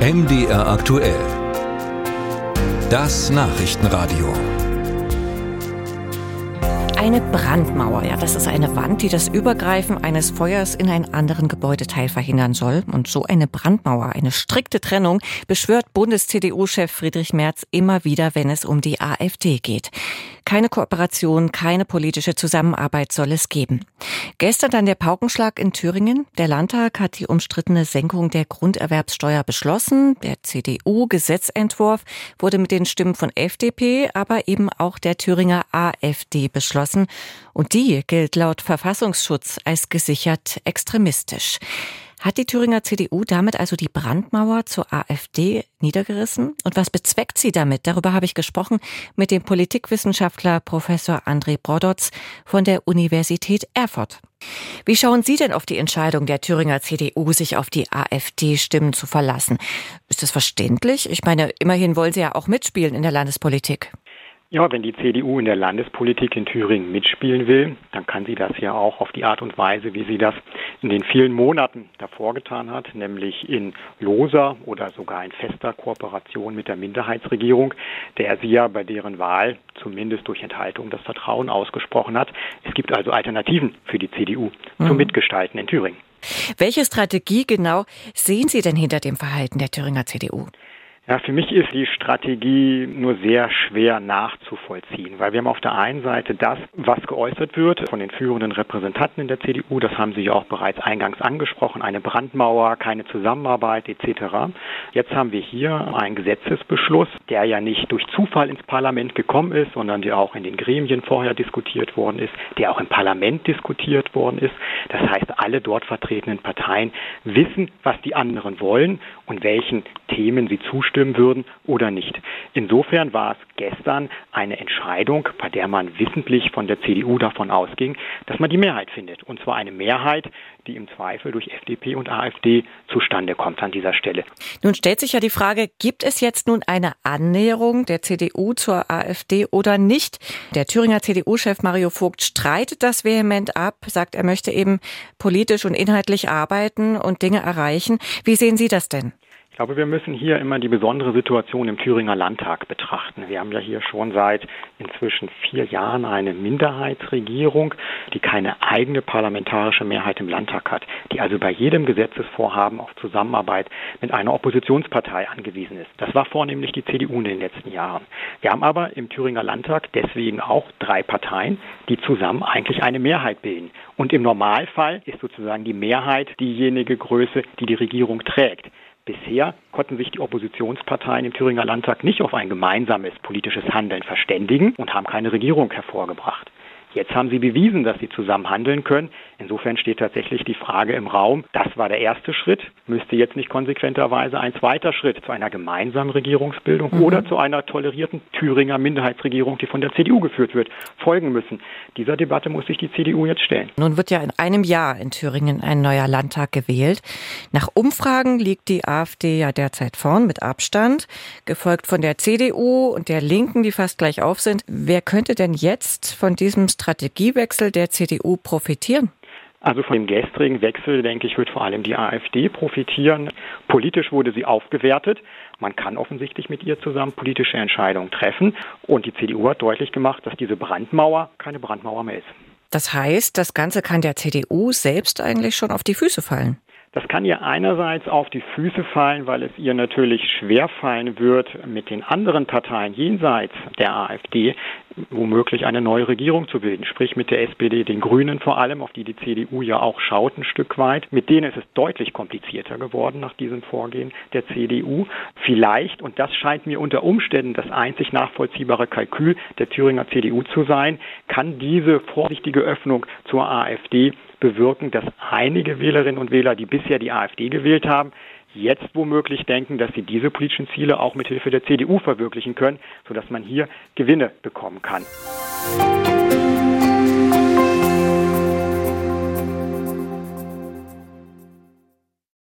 MDR aktuell. Das Nachrichtenradio. Eine Brandmauer, ja, das ist eine Wand, die das Übergreifen eines Feuers in einen anderen Gebäudeteil verhindern soll. Und so eine Brandmauer, eine strikte Trennung, beschwört Bundes-CDU-Chef Friedrich Merz immer wieder, wenn es um die AfD geht. Keine Kooperation, keine politische Zusammenarbeit soll es geben. Gestern dann der Paukenschlag in Thüringen. Der Landtag hat die umstrittene Senkung der Grunderwerbssteuer beschlossen. Der CDU-Gesetzentwurf wurde mit den Stimmen von FDP, aber eben auch der Thüringer AfD beschlossen. Und die gilt laut Verfassungsschutz als gesichert extremistisch. Hat die Thüringer CDU damit also die Brandmauer zur AfD niedergerissen? Und was bezweckt sie damit? Darüber habe ich gesprochen mit dem Politikwissenschaftler Professor André Brodotz von der Universität Erfurt. Wie schauen Sie denn auf die Entscheidung der Thüringer CDU, sich auf die AfD-Stimmen zu verlassen? Ist das verständlich? Ich meine, immerhin wollen Sie ja auch mitspielen in der Landespolitik. Ja, wenn die CDU in der Landespolitik in Thüringen mitspielen will, dann kann sie das ja auch auf die Art und Weise, wie sie das in den vielen Monaten davor getan hat, nämlich in loser oder sogar in fester Kooperation mit der Minderheitsregierung, der sie ja bei deren Wahl zumindest durch Enthaltung das Vertrauen ausgesprochen hat. Es gibt also Alternativen für die CDU mhm. zum Mitgestalten in Thüringen. Welche Strategie genau sehen Sie denn hinter dem Verhalten der Thüringer CDU? Ja, für mich ist die Strategie nur sehr schwer nachzuvollziehen, weil wir haben auf der einen Seite das, was geäußert wird von den führenden Repräsentanten in der CDU, das haben Sie ja auch bereits eingangs angesprochen, eine Brandmauer, keine Zusammenarbeit etc. Jetzt haben wir hier einen Gesetzesbeschluss, der ja nicht durch Zufall ins Parlament gekommen ist, sondern der auch in den Gremien vorher diskutiert worden ist, der auch im Parlament diskutiert worden ist. Das heißt, alle dort vertretenen Parteien wissen, was die anderen wollen und welchen Themen sie zustimmen würden oder nicht. Insofern war es gestern eine Entscheidung, bei der man wissentlich von der CDU davon ausging, dass man die Mehrheit findet. Und zwar eine Mehrheit, die im Zweifel durch FDP und AfD zustande kommt an dieser Stelle. Nun stellt sich ja die Frage, gibt es jetzt nun eine Annäherung der CDU zur AfD oder nicht? Der Thüringer CDU-Chef Mario Vogt streitet das vehement ab, sagt, er möchte eben politisch und inhaltlich arbeiten und Dinge erreichen. Wie sehen Sie das denn? Glaube, wir müssen hier immer die besondere Situation im Thüringer Landtag betrachten. Wir haben ja hier schon seit inzwischen vier Jahren eine Minderheitsregierung, die keine eigene parlamentarische Mehrheit im Landtag hat, die also bei jedem Gesetzesvorhaben auf Zusammenarbeit mit einer Oppositionspartei angewiesen ist. Das war vornehmlich die CDU in den letzten Jahren. Wir haben aber im Thüringer Landtag deswegen auch drei Parteien, die zusammen eigentlich eine Mehrheit bilden. Und im Normalfall ist sozusagen die Mehrheit diejenige Größe, die die Regierung trägt. Bisher konnten sich die Oppositionsparteien im Thüringer Landtag nicht auf ein gemeinsames politisches Handeln verständigen und haben keine Regierung hervorgebracht. Jetzt haben sie bewiesen, dass sie zusammen handeln können. Insofern steht tatsächlich die Frage im Raum, das war der erste Schritt, müsste jetzt nicht konsequenterweise ein zweiter Schritt zu einer gemeinsamen Regierungsbildung mhm. oder zu einer tolerierten Thüringer Minderheitsregierung, die von der CDU geführt wird, folgen müssen. Dieser Debatte muss sich die CDU jetzt stellen. Nun wird ja in einem Jahr in Thüringen ein neuer Landtag gewählt. Nach Umfragen liegt die AfD ja derzeit vorn mit Abstand, gefolgt von der CDU und der Linken, die fast gleich auf sind. Wer könnte denn jetzt von diesem Strategiewechsel der CDU profitieren? Also von dem gestrigen Wechsel, denke ich, wird vor allem die AfD profitieren. Politisch wurde sie aufgewertet. Man kann offensichtlich mit ihr zusammen politische Entscheidungen treffen. Und die CDU hat deutlich gemacht, dass diese Brandmauer keine Brandmauer mehr ist. Das heißt, das Ganze kann der CDU selbst eigentlich schon auf die Füße fallen. Das kann ihr einerseits auf die Füße fallen, weil es ihr natürlich schwer fallen wird, mit den anderen Parteien jenseits der AfD womöglich eine neue Regierung zu bilden, sprich mit der SPD, den Grünen vor allem, auf die die CDU ja auch schaut ein Stück weit. Mit denen ist es deutlich komplizierter geworden nach diesem Vorgehen der CDU. Vielleicht, und das scheint mir unter Umständen das einzig nachvollziehbare Kalkül der Thüringer CDU zu sein, kann diese vorsichtige Öffnung zur AfD bewirken, dass einige Wählerinnen und Wähler, die bisher die AfD gewählt haben, jetzt womöglich denken, dass sie diese politischen Ziele auch mit Hilfe der CDU verwirklichen können, sodass man hier Gewinne bekommen kann.